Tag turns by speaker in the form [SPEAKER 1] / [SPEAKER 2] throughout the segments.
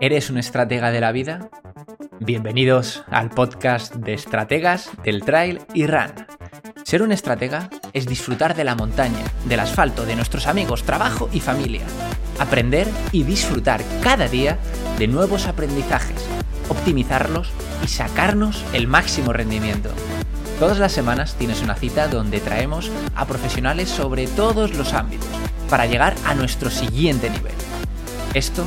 [SPEAKER 1] ¿Eres un estratega de la vida? Bienvenidos al podcast de estrategas del trail y run. Ser un estratega es disfrutar de la montaña, del asfalto, de nuestros amigos, trabajo y familia. Aprender y disfrutar cada día de nuevos aprendizajes, optimizarlos y sacarnos el máximo rendimiento. Todas las semanas tienes una cita donde traemos a profesionales sobre todos los ámbitos para llegar a nuestro siguiente nivel. Esto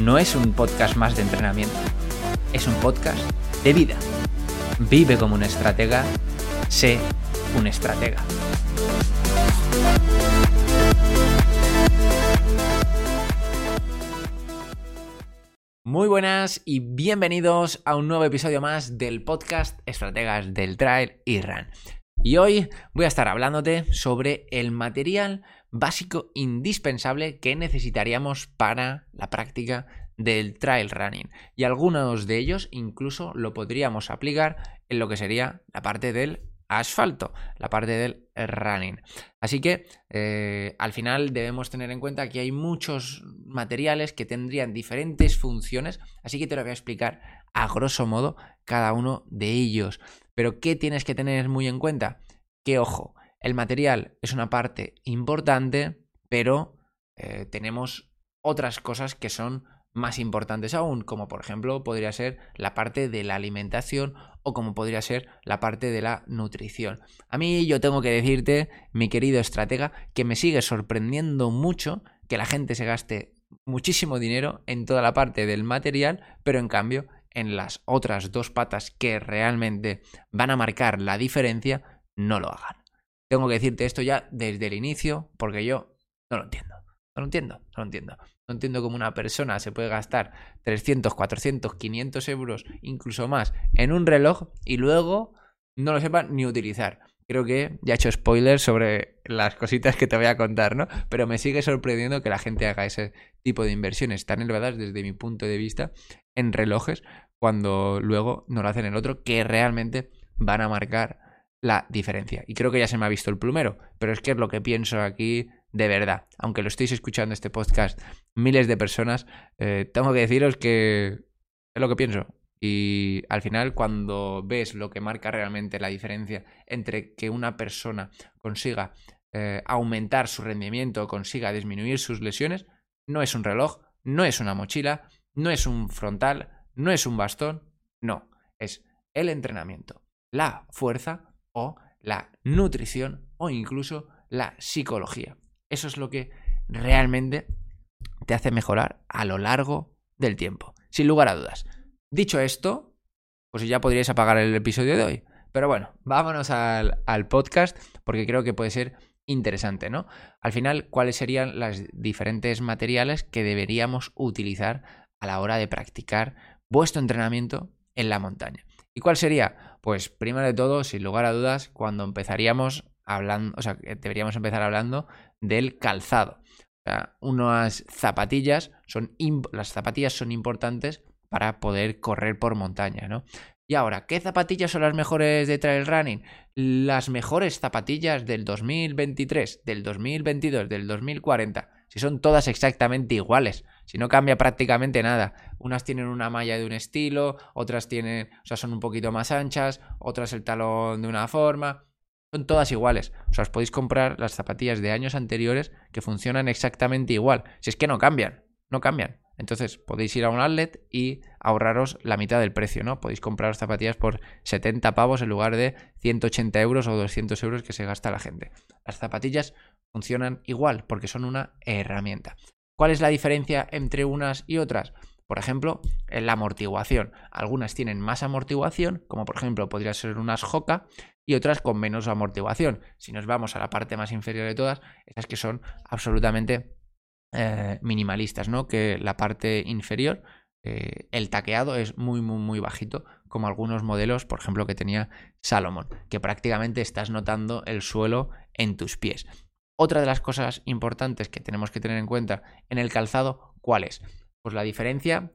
[SPEAKER 1] no es un podcast más de entrenamiento, es un podcast de vida. Vive como un estratega, sé un estratega. Muy buenas y bienvenidos a un nuevo episodio más del podcast Estrategas del Trail y Run. Y hoy voy a estar hablándote sobre el material básico indispensable que necesitaríamos para la práctica del trail running. Y algunos de ellos incluso lo podríamos aplicar en lo que sería la parte del asfalto, la parte del running. Así que eh, al final debemos tener en cuenta que hay muchos materiales que tendrían diferentes funciones, así que te lo voy a explicar a grosso modo cada uno de ellos. Pero ¿qué tienes que tener muy en cuenta? Que ojo, el material es una parte importante, pero eh, tenemos otras cosas que son más importantes aún, como por ejemplo podría ser la parte de la alimentación o como podría ser la parte de la nutrición. A mí yo tengo que decirte, mi querido estratega, que me sigue sorprendiendo mucho que la gente se gaste muchísimo dinero en toda la parte del material, pero en cambio en las otras dos patas que realmente van a marcar la diferencia, no lo hagan. Tengo que decirte esto ya desde el inicio porque yo no lo entiendo. No lo entiendo, no lo entiendo. No entiendo cómo una persona se puede gastar 300, 400, 500 euros, incluso más, en un reloj y luego no lo sepa ni utilizar. Creo que ya he hecho spoilers sobre las cositas que te voy a contar, ¿no? Pero me sigue sorprendiendo que la gente haga ese tipo de inversiones tan elevadas desde mi punto de vista en relojes cuando luego no lo hacen en otro que realmente van a marcar la diferencia. Y creo que ya se me ha visto el plumero, pero es que es lo que pienso aquí de verdad. Aunque lo estéis escuchando este podcast miles de personas, eh, tengo que deciros que es lo que pienso. Y al final, cuando ves lo que marca realmente la diferencia entre que una persona consiga eh, aumentar su rendimiento, consiga disminuir sus lesiones, no es un reloj, no es una mochila, no es un frontal, no es un bastón, no, es el entrenamiento, la fuerza o la nutrición o incluso la psicología. Eso es lo que realmente te hace mejorar a lo largo del tiempo, sin lugar a dudas. Dicho esto, pues ya podríais apagar el episodio de hoy. Pero bueno, vámonos al, podcast porque creo que puede ser interesante, ¿no? Al final, ¿cuáles serían los diferentes materiales que deberíamos utilizar a la hora de practicar vuestro entrenamiento en la montaña? ¿Y cuál sería? Pues primero de todo, sin lugar a dudas, cuando empezaríamos hablando, o sea, deberíamos empezar hablando del calzado. O sea, unas zapatillas son las zapatillas son importantes para poder correr por montaña, ¿no? Y ahora, ¿qué zapatillas son las mejores de trail running? Las mejores zapatillas del 2023, del 2022, del 2040. Si son todas exactamente iguales, si no cambia prácticamente nada. Unas tienen una malla de un estilo, otras tienen, o sea, son un poquito más anchas, otras el talón de una forma. Son todas iguales. O sea, os podéis comprar las zapatillas de años anteriores que funcionan exactamente igual. Si es que no cambian, no cambian. Entonces podéis ir a un outlet y ahorraros la mitad del precio, ¿no? Podéis comprar zapatillas por 70 pavos en lugar de 180 euros o 200 euros que se gasta la gente. Las zapatillas funcionan igual porque son una herramienta. ¿Cuál es la diferencia entre unas y otras? Por ejemplo, en la amortiguación. Algunas tienen más amortiguación, como por ejemplo podría ser unas Hoka, y otras con menos amortiguación. Si nos vamos a la parte más inferior de todas, esas que son absolutamente eh, minimalistas, ¿no? Que la parte inferior, eh, el taqueado es muy, muy, muy bajito, como algunos modelos, por ejemplo, que tenía Salomon, que prácticamente estás notando el suelo en tus pies. Otra de las cosas importantes que tenemos que tener en cuenta en el calzado, ¿cuál es? Pues la diferencia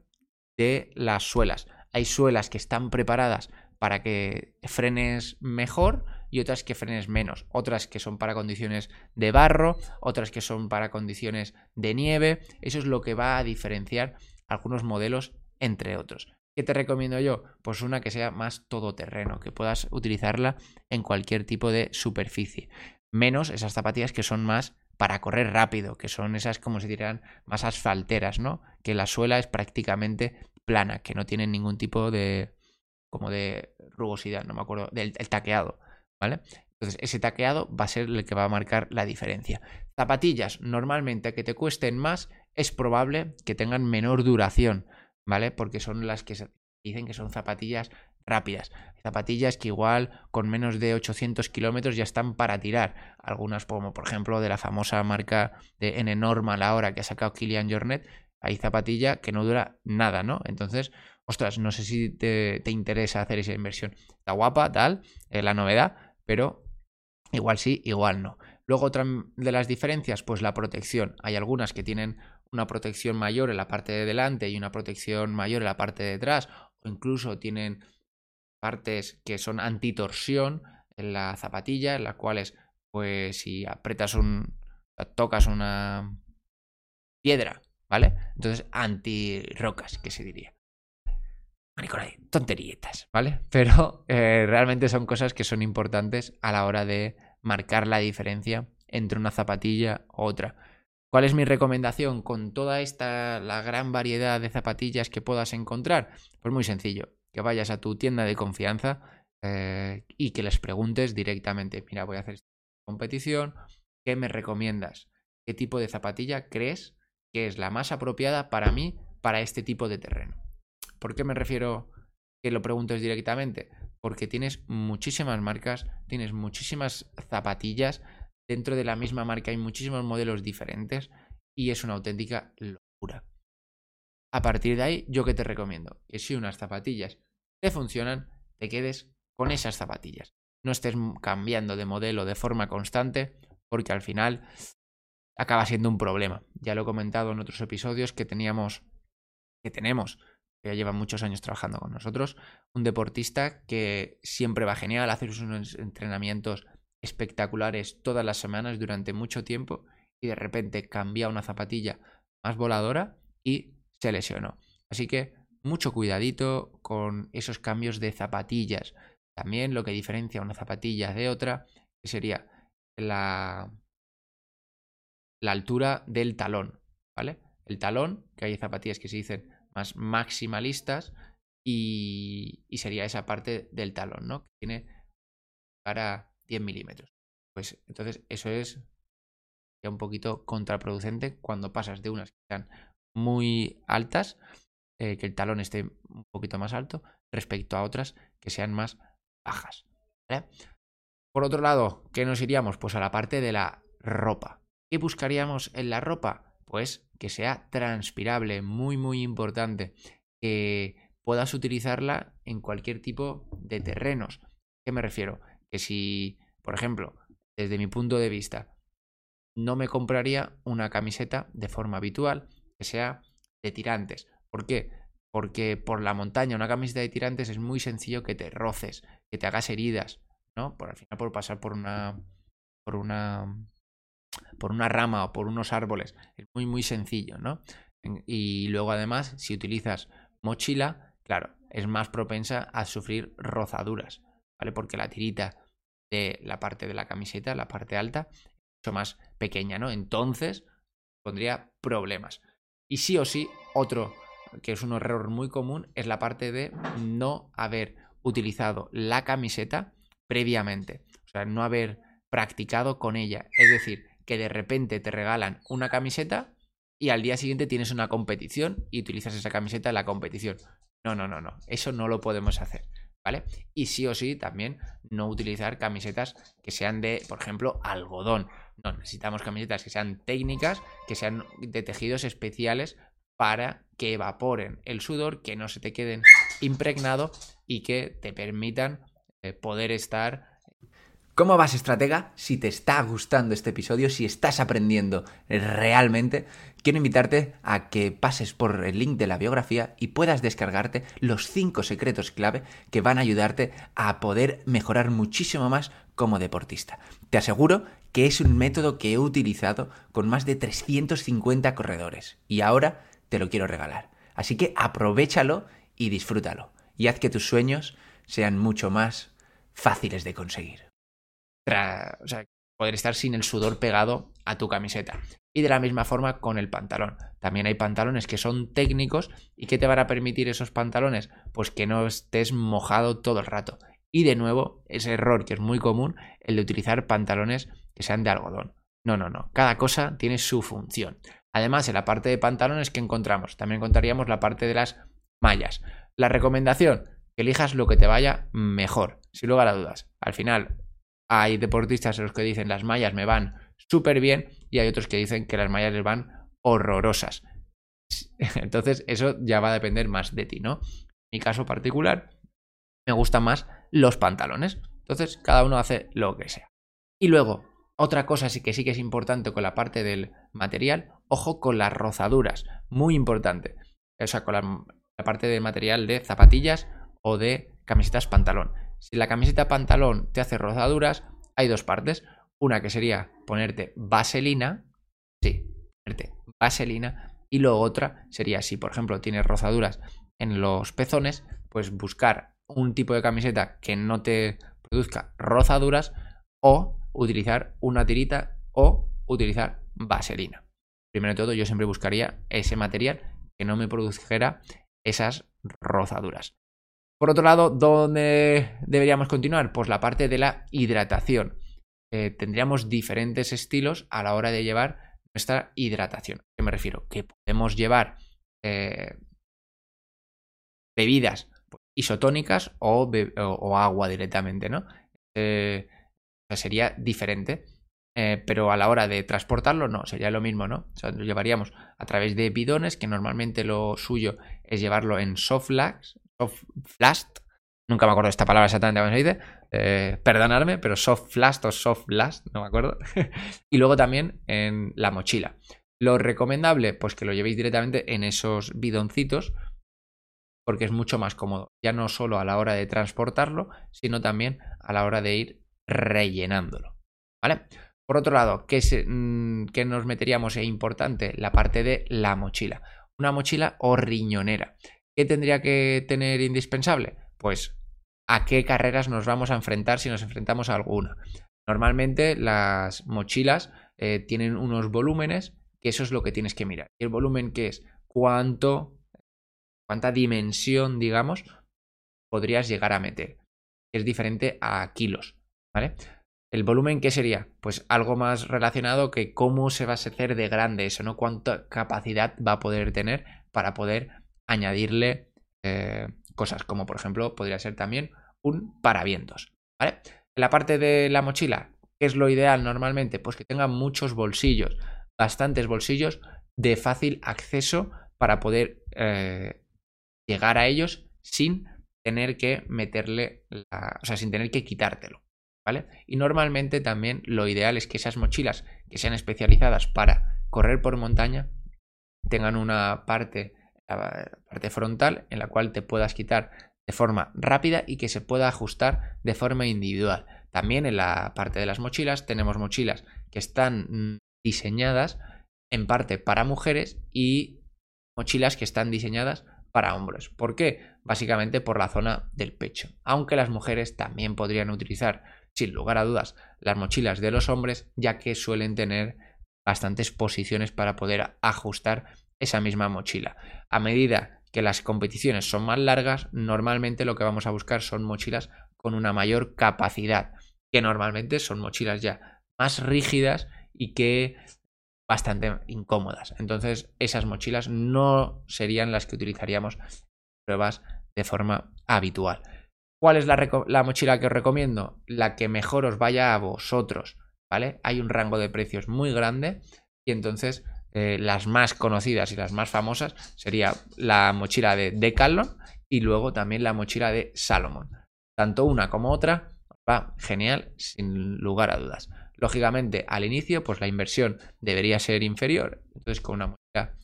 [SPEAKER 1] de las suelas. Hay suelas que están preparadas para que frenes mejor y otras que frenes menos, otras que son para condiciones de barro, otras que son para condiciones de nieve. Eso es lo que va a diferenciar algunos modelos entre otros. ¿Qué te recomiendo yo? Pues una que sea más todoterreno, que puedas utilizarla en cualquier tipo de superficie. Menos esas zapatillas que son más para correr rápido, que son esas como se dirían más asfalteras, ¿no? Que la suela es prácticamente plana, que no tienen ningún tipo de como de rugosidad, no me acuerdo, del taqueado, ¿vale? Entonces, ese taqueado va a ser el que va a marcar la diferencia. Zapatillas, normalmente que te cuesten más, es probable que tengan menor duración, ¿vale? Porque son las que dicen que son zapatillas rápidas. Zapatillas que igual con menos de 800 kilómetros ya están para tirar. Algunas como por ejemplo de la famosa marca de N Normal ahora que ha sacado Kilian Jornet. Hay zapatilla que no dura nada, ¿no? Entonces, ostras, no sé si te, interesa hacer esa inversión. Está guapa, tal, es la novedad, pero igual sí, igual no. Luego otra de las diferencias, pues la protección. Hay algunas que tienen una protección mayor en la parte de delante y una protección mayor en la parte de atrás, o incluso tienen partes que son antitorsión en la zapatilla, en las cuales, pues, si apretas un. tocas una piedra, ¿vale? Entonces, anti-rocas, que se diría. Maricolay, tonterietas, ¿vale? Pero eh, realmente son cosas que son importantes a la hora de marcar la diferencia entre una zapatilla u otra. ¿Cuál es mi recomendación con toda esta, la gran variedad de zapatillas que puedas encontrar? Pues muy sencillo, que vayas a tu tienda de confianza eh, y que les preguntes directamente, mira, voy a hacer esta competición, ¿qué me recomiendas? ¿Qué tipo de zapatilla crees que es la más apropiada para mí para este tipo de terreno? ¿Por qué me refiero que lo preguntes directamente? Porque tienes muchísimas marcas, tienes muchísimas zapatillas Dentro de la misma marca hay muchísimos modelos diferentes y es una auténtica locura. A partir de ahí, yo que te recomiendo que si unas zapatillas te funcionan, te quedes con esas zapatillas. No estés cambiando de modelo de forma constante porque al final acaba siendo un problema. Ya lo he comentado en otros episodios que teníamos, que tenemos, que ya lleva muchos años trabajando con nosotros, un deportista que siempre va genial, hace sus entrenamientos espectaculares todas las semanas durante mucho tiempo y de repente cambia una zapatilla más voladora y se lesionó. Así que mucho cuidadito con esos cambios de zapatillas. También lo que diferencia una zapatilla de otra sería la, la altura del talón, ¿vale? El talón, que hay zapatillas que se dicen más maximalistas y, sería esa parte del talón, ¿no? Que tiene para 10 milímetros. Pues entonces eso es ya un poquito contraproducente cuando pasas de unas que sean muy altas, eh, que el talón esté un poquito más alto, respecto a otras que sean más bajas. Por otro lado, ¿qué nos iríamos? Pues a la parte de la ropa. ¿Qué buscaríamos en la ropa? Pues que sea transpirable, muy muy importante, que puedas utilizarla en cualquier tipo de terrenos. ¿Qué me refiero? que si, por ejemplo, desde mi punto de vista, no me compraría una camiseta de forma habitual que sea de tirantes. ¿Por qué? Porque por la montaña una camiseta de tirantes es muy sencillo que te roces, que te hagas heridas, ¿no? Por al final por pasar por una por una por una rama o por unos árboles, es muy muy sencillo, ¿no? Y luego además, si utilizas mochila, claro, es más propensa a sufrir rozaduras. ¿vale? Porque la tirita de la parte de la camiseta, la parte alta, es mucho más pequeña, ¿no? Entonces pondría problemas. Y sí o sí, otro que es un error muy común es la parte de no haber utilizado la camiseta previamente. O sea, no haber practicado con ella. Es decir, que de repente te regalan una camiseta y al día siguiente tienes una competición y utilizas esa camiseta en la competición. No, no, no, no. Eso no lo podemos hacer. ¿Vale? Y sí o sí también no utilizar camisetas que sean de, por ejemplo, algodón. No, necesitamos camisetas que sean técnicas, que sean de tejidos especiales para que evaporen el sudor, que no se te queden impregnado y que te permitan eh, poder estar ¿Cómo vas, estratega? Si te está gustando este episodio, si estás aprendiendo realmente, quiero invitarte a que pases por el link de la biografía y puedas descargarte los 5 secretos clave que van a ayudarte a poder mejorar muchísimo más como deportista. Te aseguro que es un método que he utilizado con más de 350 corredores y ahora te lo quiero regalar. Así que aprovechalo y disfrútalo y haz que tus sueños sean mucho más fáciles de conseguir o sea, poder estar sin el sudor pegado a tu camiseta. Y de la misma forma con el pantalón. También hay pantalones que son técnicos y que te van a permitir esos pantalones, pues que no estés mojado todo el rato. Y de nuevo, ese error que es muy común, el de utilizar pantalones que sean de algodón. No, no, no. Cada cosa tiene su función. Además, en la parte de pantalones que encontramos, también encontraríamos la parte de las mallas. La recomendación, que elijas lo que te vaya mejor, sin lugar a dudas. Al final, hay deportistas en los que dicen las mallas me van súper bien y hay otros que dicen que las mallas les van horrorosas. Entonces eso ya va a depender más de ti, ¿no? En mi caso particular me gustan más los pantalones. Entonces cada uno hace lo que sea. Y luego, otra cosa sí que sí que es importante con la parte del material, ojo con las rozaduras, muy importante. O sea, con la, la parte del material de zapatillas o de camisetas pantalón. Si la camiseta pantalón te hace rozaduras, hay dos partes. Una que sería ponerte vaselina, sí, ponerte vaselina, y luego otra sería si, por ejemplo, tienes rozaduras en los pezones, pues buscar un tipo de camiseta que no te produzca rozaduras o utilizar una tirita o utilizar vaselina. Primero de todo, yo siempre buscaría ese material que no me produjera esas rozaduras. Por otro lado, ¿dónde deberíamos continuar? Pues la parte de la hidratación. Eh, tendríamos diferentes estilos a la hora de llevar nuestra hidratación. ¿A qué me refiero? Que podemos llevar eh, bebidas isotónicas o, agua directamente, ¿no? Eh, sería diferente. pero a la hora de transportarlo, no, sería lo mismo, ¿no? O sea, lo llevaríamos a través de bidones, que normalmente lo suyo es llevarlo en soft blast. Nunca me acuerdo esta palabra exactamente cómo se dice. Eh, pero soft blast o soft blast, no me acuerdo. y luego también en la mochila. Lo recomendable, pues que lo llevéis directamente en esos bidoncitos, porque es mucho más cómodo. Ya no solo a la hora de transportarlo, sino también a la hora de ir rellenándolo. ¿Vale? Por otro lado, ¿qué, mm, ¿qué, nos meteríamos? Es importante la parte de la mochila. Una mochila o riñonera. ¿Qué tendría que tener indispensable? Pues a qué carreras nos vamos a enfrentar si nos enfrentamos a alguna. Normalmente las mochilas eh, tienen unos volúmenes, que eso es lo que tienes que mirar. el volumen que es cuánto, cuánta dimensión, digamos, podrías llegar a meter. Es diferente a kilos, ¿vale? El volumen, ¿qué sería? Pues algo más relacionado que cómo se va a hacer de grande eso, ¿no? Cuánta capacidad va a poder tener para poder añadirle eh, cosas, como por ejemplo podría ser también un paravientos. En la parte de la mochila, ¿qué es lo ideal normalmente? Pues que tenga muchos bolsillos, bastantes bolsillos de fácil acceso para poder eh, llegar a ellos sin tener que meterle, la, o sea, sin tener que quitártelo. ¿Vale? Y normalmente también lo ideal es que esas mochilas que sean especializadas para correr por montaña tengan una parte la parte frontal en la cual te puedas quitar de forma rápida y que se pueda ajustar de forma individual. También en la parte de las mochilas tenemos mochilas que están mm, diseñadas en parte para mujeres y mochilas que están diseñadas para hombres. ¿Por qué? Básicamente por la zona del pecho. Aunque las mujeres también podrían utilizar, sin lugar a dudas, las mochilas de los hombres, ya que suelen tener bastantes posiciones para poder ajustar esa misma mochila. A medida que las competiciones son más largas, normalmente lo que vamos a buscar son mochilas con una mayor capacidad, que normalmente son mochilas ya más rígidas y que bastante incómodas. Entonces, esas mochilas no serían las que utilizaríamos en pruebas de forma habitual. ¿Cuál es la, la, mochila que os recomiendo? La que mejor os vaya a vosotros, ¿vale? Hay un rango de precios muy grande y entonces eh, las más conocidas y las más famosas sería la mochila de Decathlon y luego también la mochila de Salomon. Tanto una como otra va genial, sin lugar a dudas. Lógicamente, al inicio, pues la inversión debería ser inferior. Entonces, con una mochila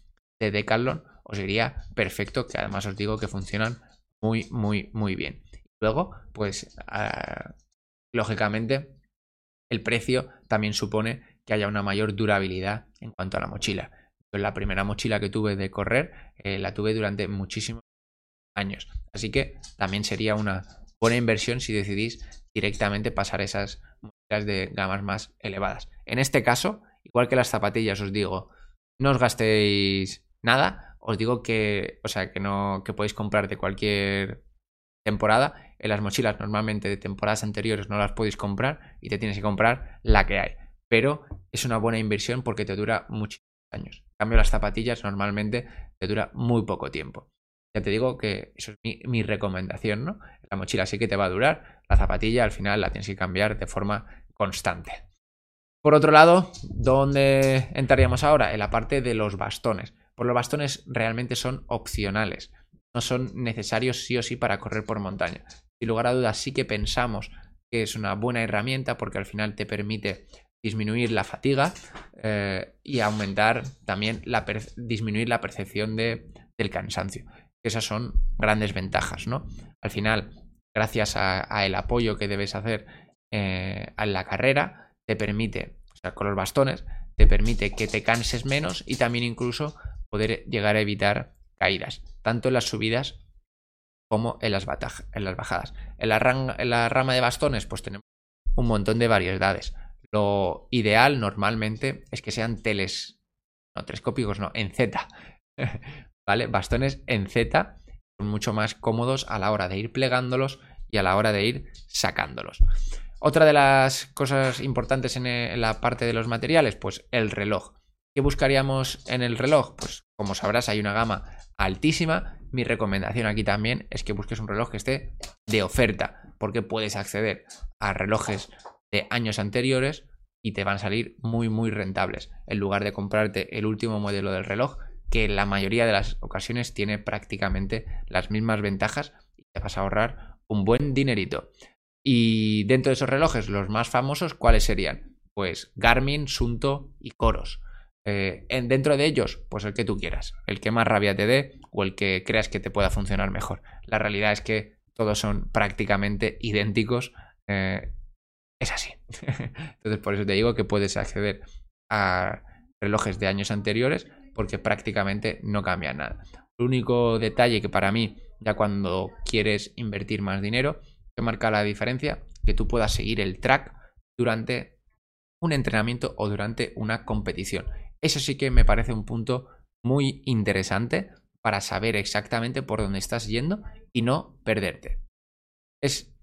[SPEAKER 1] de Decathlon os iría perfecto, que además os digo que funcionan muy, muy, muy bien. Luego, pues, ah, lógicamente, el precio también supone que haya una mayor durabilidad en cuanto a la mochila. La primera mochila que tuve de correr eh, la tuve durante muchísimos años. Así que también sería una buena inversión si decidís directamente pasar esas mochilas de gamas más elevadas. En este caso, igual que las zapatillas, os digo, no os gastéis nada. Os digo que, o sea, que no, que podéis comprar de cualquier temporada. En las mochilas normalmente de temporadas anteriores no las podéis comprar y te tienes que comprar la que hay. Pero es una buena inversión porque te dura muchísimos años. En cambio, las zapatillas normalmente te dura muy poco tiempo. Ya te digo que eso es mi, mi, recomendación, ¿no? La mochila sí que te va a durar, la zapatilla al final la tienes que cambiar de forma constante. Por otro lado, ¿dónde entraríamos ahora? En la parte de los bastones. Pues los bastones realmente son opcionales, no son necesarios sí o sí para correr por montaña. Sin lugar a dudas, sí que pensamos que es una buena herramienta porque al final te permite disminuir la fatiga eh, y aumentar también la disminuir la percepción de, del cansancio. Esas son grandes ventajas, ¿no? Al final, gracias a, el apoyo que debes hacer eh, en la carrera, te permite, o sea, con los bastones, te permite que te canses menos y también incluso poder llegar a evitar caídas, tanto en las subidas como en las, en las bajadas. En la, en la rama de bastones, pues tenemos un montón de variedades. Lo ideal normalmente es que sean teles, no telescópicos, no, en Z. ¿vale? Bastones en Z son mucho más cómodos a la hora de ir plegándolos y a la hora de ir sacándolos. Otra de las cosas importantes en la parte de los materiales, pues el reloj. ¿Qué buscaríamos en el reloj? Pues como sabrás hay una gama altísima. Mi recomendación aquí también es que busques un reloj que esté de oferta, porque puedes acceder a relojes de años anteriores y te van a salir muy muy rentables. En lugar de comprarte el último modelo del reloj, que en la mayoría de las ocasiones tiene prácticamente las mismas ventajas y te vas a ahorrar un buen dinerito. Y dentro de esos relojes, los más famosos, ¿cuáles serían? Pues Garmin, Sunto y Coros. Eh, en, dentro de ellos, pues el que tú quieras, el que más rabia te dé o el que creas que te pueda funcionar mejor. La realidad es que todos son prácticamente idénticos. Eh, es así. Entonces, por eso te digo que puedes acceder a relojes de años anteriores porque prácticamente no cambia nada. El único detalle que para mí, ya cuando quieres invertir más dinero, que marca la diferencia, que tú puedas seguir el track durante un entrenamiento o durante una competición. Eso sí que me parece un punto muy interesante para saber exactamente por dónde estás yendo y no perderte. Es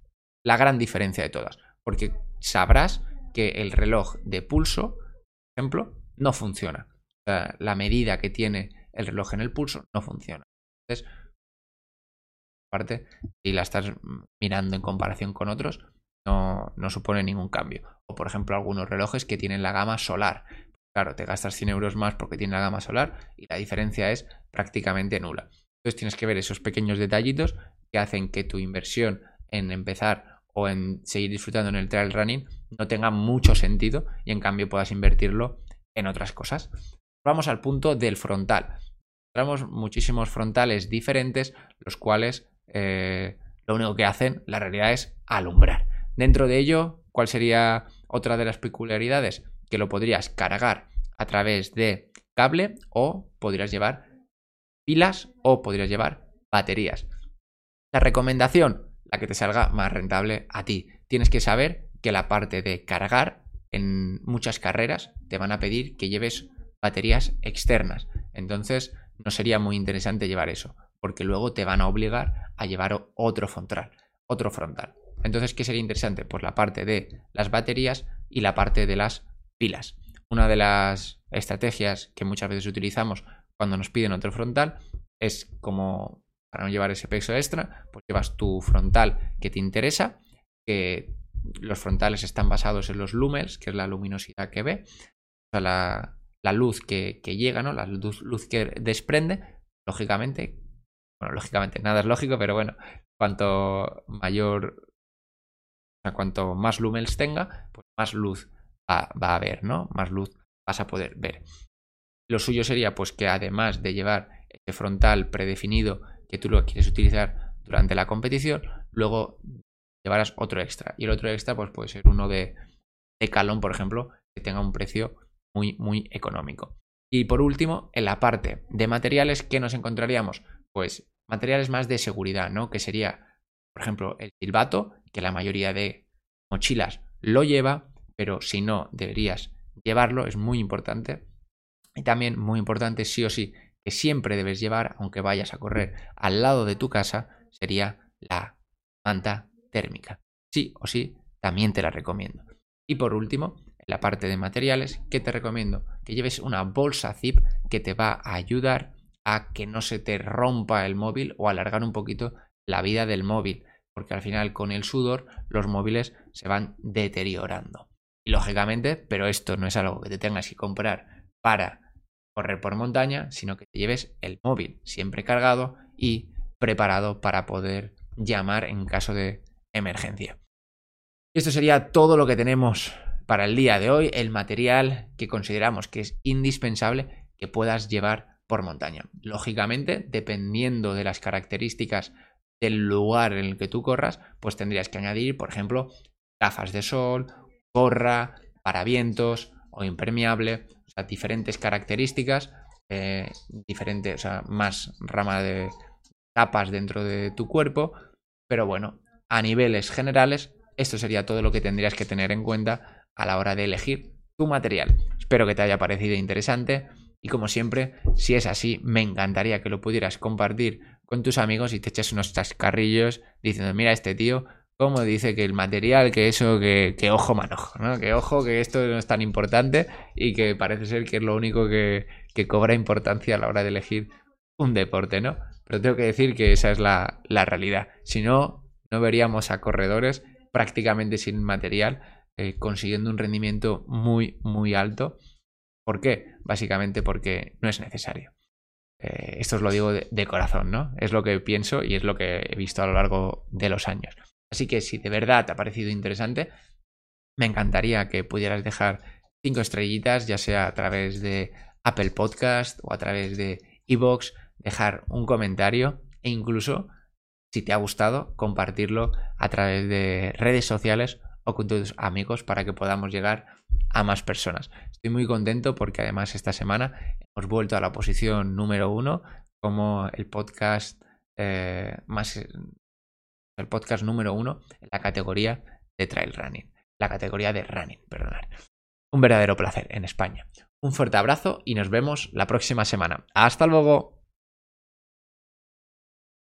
[SPEAKER 1] la gran diferencia de todas, porque sabrás que el reloj de pulso, por ejemplo, no funciona la medida que tiene el reloj en el pulso no funciona. Entonces, aparte, si la estás mirando en comparación con otros, no, no, supone ningún cambio. O por ejemplo, algunos relojes que tienen la gama solar. Claro, te gastas 100 euros más porque tiene la gama solar y la diferencia es prácticamente nula. Entonces tienes que ver esos pequeños detallitos que hacen que tu inversión en empezar o en seguir disfrutando en el trail running no tenga mucho sentido y en cambio puedas invertirlo en otras cosas. Vamos al punto del frontal. Tenemos muchísimos frontales diferentes, los cuales eh, lo único que hacen, la realidad, es alumbrar. Dentro de ello, ¿cuál sería otra de las peculiaridades? Que lo podrías cargar a través de cable o podrías llevar pilas o podrías llevar baterías. La recomendación, la que te salga más rentable a ti. Tienes que saber que la parte de cargar en muchas carreras te van a pedir que lleves baterías externas. Entonces no sería muy interesante llevar eso, porque luego te van a obligar a llevar otro frontal, otro frontal. Entonces, ¿qué sería interesante? Pues la parte de las baterías y la parte de las pilas. Una de las estrategias que muchas veces utilizamos cuando nos piden otro frontal es como para no llevar ese peso extra, pues llevas tu frontal que te interesa, que los frontales están basados en los lumens, que es la luminosidad que ve, o sea, la, luz que, llega, ¿no? La luz, que desprende, lógicamente, bueno, lógicamente nada es lógico, pero bueno, cuanto mayor O sea, cuanto más lumens tenga, pues más luz va, a haber, ¿no? Más luz vas a poder ver. Lo suyo sería, pues, que además de llevar este frontal predefinido que tú lo quieres utilizar durante la competición, luego llevarás otro extra. Y el otro extra, pues, puede ser uno de, de calón, por ejemplo, que tenga un precio muy, muy económico. Y por último, en la parte de materiales, ¿qué nos encontraríamos? Pues materiales más de seguridad, ¿no? Que sería, por ejemplo, el silbato, que la mayoría de mochilas lo lleva, pero si no, deberías llevarlo, es muy importante. Y también muy importante, sí o sí, que siempre debes llevar, aunque vayas a correr al lado de tu casa, sería la manta térmica. Sí o sí, también te la recomiendo. Y por último, en la parte de materiales, ¿qué te recomiendo? Que lleves una bolsa zip que te va a ayudar a que no se te rompa el móvil o alargar un poquito la vida del móvil, porque al final con el sudor los móviles se van deteriorando. Y lógicamente, pero esto no es algo que te tengas que comprar para correr por montaña, sino que te lleves el móvil siempre cargado y preparado para poder llamar en caso de emergencia. Esto sería todo lo que tenemos para el día de hoy, el material que consideramos que es indispensable que puedas llevar por montaña. Lógicamente, dependiendo de las características del lugar en el que tú corras, pues tendrías que añadir, por ejemplo, gafas de sol, gorra, paravientos o impermeable, o sea, diferentes características, eh, diferentes, o sea, más rama de capas dentro de tu cuerpo, pero bueno, a niveles generales, esto sería todo lo que tendrías que tener en cuenta a la hora de elegir tu material. Espero que te haya parecido interesante. Y como siempre, si es así, me encantaría que lo pudieras compartir con tus amigos y te eches unos chascarrillos diciendo, mira este tío, como dice que el material, que eso, que, ojo manojo, ¿no? Que ojo, que esto no es tan importante y que parece ser que es lo único que, cobra importancia a la hora de elegir un deporte, ¿no? Pero tengo que decir que esa es la, realidad. Si no, no veríamos a corredores prácticamente sin material eh, consiguiendo un rendimiento muy, muy alto ¿Por qué? Básicamente porque no es necesario. Eh, esto os lo digo de, corazón, ¿no? Es lo que pienso y es lo que he visto a lo largo de los años. Así que si de verdad te ha parecido interesante, me encantaría que pudieras dejar cinco estrellitas, ya sea a través de Apple Podcast o a través de Evox, dejar un comentario e incluso, si te ha gustado, compartirlo a través de redes sociales o con tus amigos para que podamos llegar a más personas. Estoy muy contento porque además esta semana hemos vuelto a la posición número uno como el podcast eh, más el podcast número uno en la categoría de trail running, la categoría de running, perdonad. Un verdadero placer en España. Un fuerte abrazo y nos vemos la próxima semana. Hasta luego.